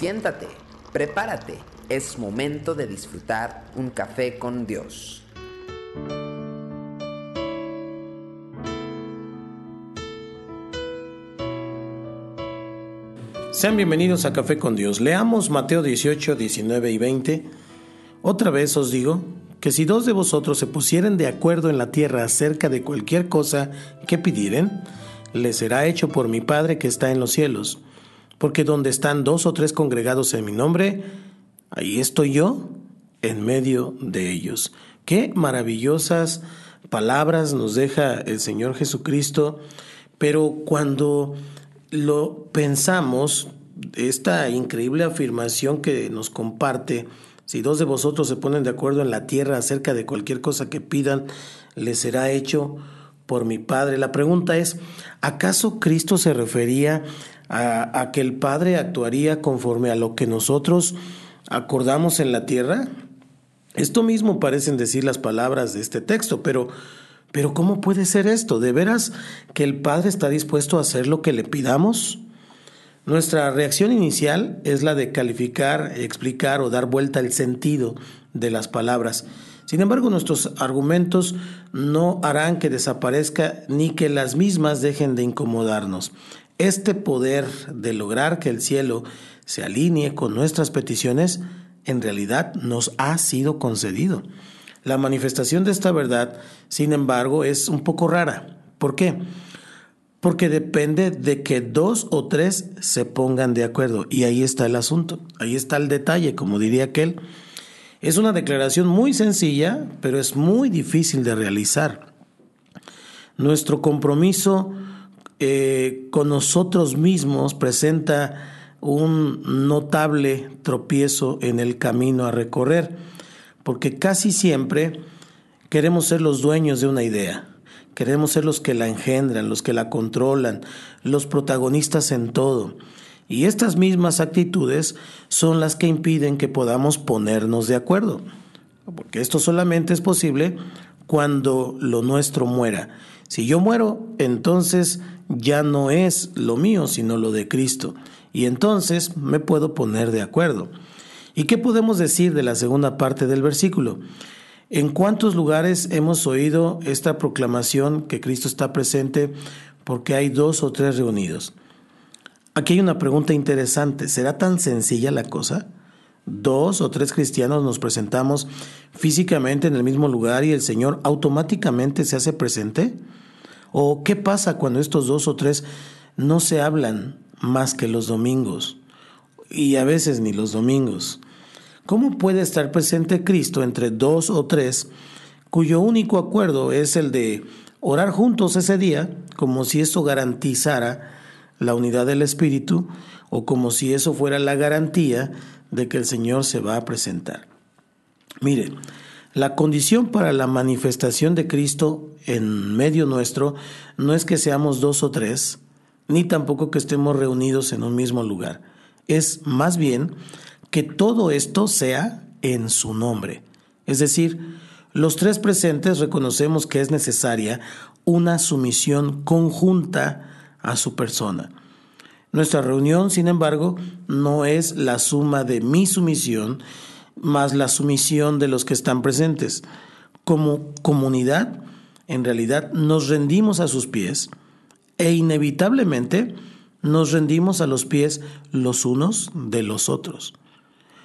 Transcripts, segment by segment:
Siéntate, prepárate, es momento de disfrutar un café con Dios. Sean bienvenidos a Café con Dios. Leamos Mateo 18, 19 y 20. Otra vez os digo que si dos de vosotros se pusieren de acuerdo en la tierra acerca de cualquier cosa que pidieren, les será hecho por mi Padre que está en los cielos. Porque donde están dos o tres congregados en mi nombre, ahí estoy yo en medio de ellos. Qué maravillosas palabras nos deja el Señor Jesucristo, pero cuando lo pensamos, esta increíble afirmación que nos comparte, si dos de vosotros se ponen de acuerdo en la tierra acerca de cualquier cosa que pidan, les será hecho por mi Padre. La pregunta es, ¿acaso Cristo se refería a, que el Padre actuaría conforme a lo que nosotros acordamos en la tierra? Esto mismo parecen decir las palabras de este texto, pero, pero ¿cómo puede ser esto? ¿De veras que el Padre está dispuesto a hacer lo que le pidamos? Nuestra reacción inicial es la de calificar, explicar o dar vuelta al sentido de las palabras. Sin embargo, nuestros argumentos no harán que desaparezca ni que las mismas dejen de incomodarnos. Este poder de lograr que el cielo se alinee con nuestras peticiones en realidad nos ha sido concedido. La manifestación de esta verdad, sin embargo, es un poco rara. ¿Por qué? porque depende de que dos o tres se pongan de acuerdo. Y ahí está el asunto, ahí está el detalle, como diría aquel. Es una declaración muy sencilla, pero es muy difícil de realizar. Nuestro compromiso eh, con nosotros mismos presenta un notable tropiezo en el camino a recorrer, porque casi siempre queremos ser los dueños de una idea Queremos ser los que la engendran, los que la controlan, los protagonistas en todo. Y estas mismas actitudes son las que impiden que podamos ponernos de acuerdo. Porque esto solamente es posible cuando lo nuestro muera. Si yo muero, entonces ya no es lo mío, sino lo de Cristo. Y entonces me puedo poner de acuerdo. ¿Y qué podemos decir de la segunda parte del versículo? ¿En cuántos lugares hemos oído esta proclamación que Cristo está presente porque hay dos o tres reunidos? Aquí hay una pregunta interesante. ¿Será tan sencilla la cosa? Dos o tres cristianos nos presentamos físicamente en el mismo lugar y el Señor automáticamente se hace presente? ¿O qué pasa cuando estos dos o tres no se hablan más que los domingos? Y a veces ni los domingos. ¿Cómo puede estar presente Cristo entre dos o tres cuyo único acuerdo es el de orar juntos ese día, como si eso garantizara la unidad del Espíritu o como si eso fuera la garantía de que el Señor se va a presentar? Mire, la condición para la manifestación de Cristo en medio nuestro no es que seamos dos o tres, ni tampoco que estemos reunidos en un mismo lugar. Es más bien que todo esto sea en su nombre. Es decir, los tres presentes reconocemos que es necesaria una sumisión conjunta a su persona. Nuestra reunión, sin embargo, no es la suma de mi sumisión más la sumisión de los que están presentes. Como comunidad, en realidad nos rendimos a sus pies e inevitablemente nos rendimos a los pies los unos de los otros.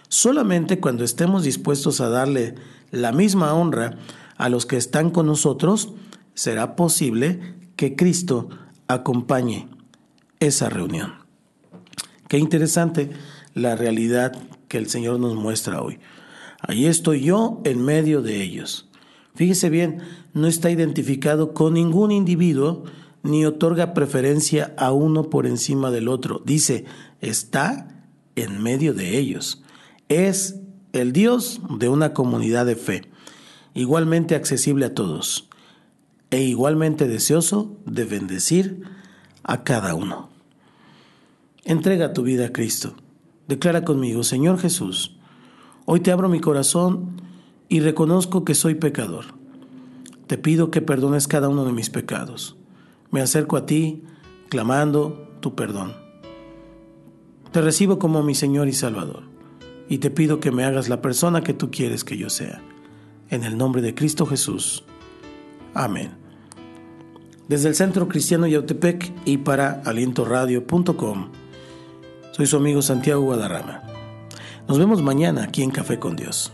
Solamente cuando estemos dispuestos a darle la misma honra a los que están con nosotros, será posible que Cristo acompañe esa reunión. Qué interesante la realidad que el Señor nos muestra hoy. Ahí estoy yo en medio de ellos. Fíjese bien, no está identificado con ningún individuo ni otorga preferencia a uno por encima del otro. Dice, está en medio de ellos es el Dios de una comunidad de fe, igualmente accesible a todos e igualmente deseoso de bendecir a cada uno. Entrega tu vida a Cristo. Declara conmigo, Señor Jesús, hoy te abro mi corazón y reconozco que soy pecador. Te pido que perdones cada uno de mis pecados. Me acerco a ti clamando tu perdón. Te recibo como mi Señor y Salvador, y te pido que me hagas la persona que tú quieres que yo sea. En el nombre de Cristo Jesús. Amén. Desde el Centro Cristiano Yautepec y para alientoradio.com, soy su amigo Santiago Guadarrama. Nos vemos mañana aquí en Café con Dios,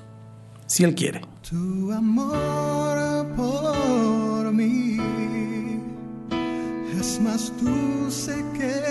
si Él quiere. Tu amor por mí es más dulce que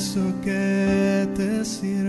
alabo, es por eso que te sirvo.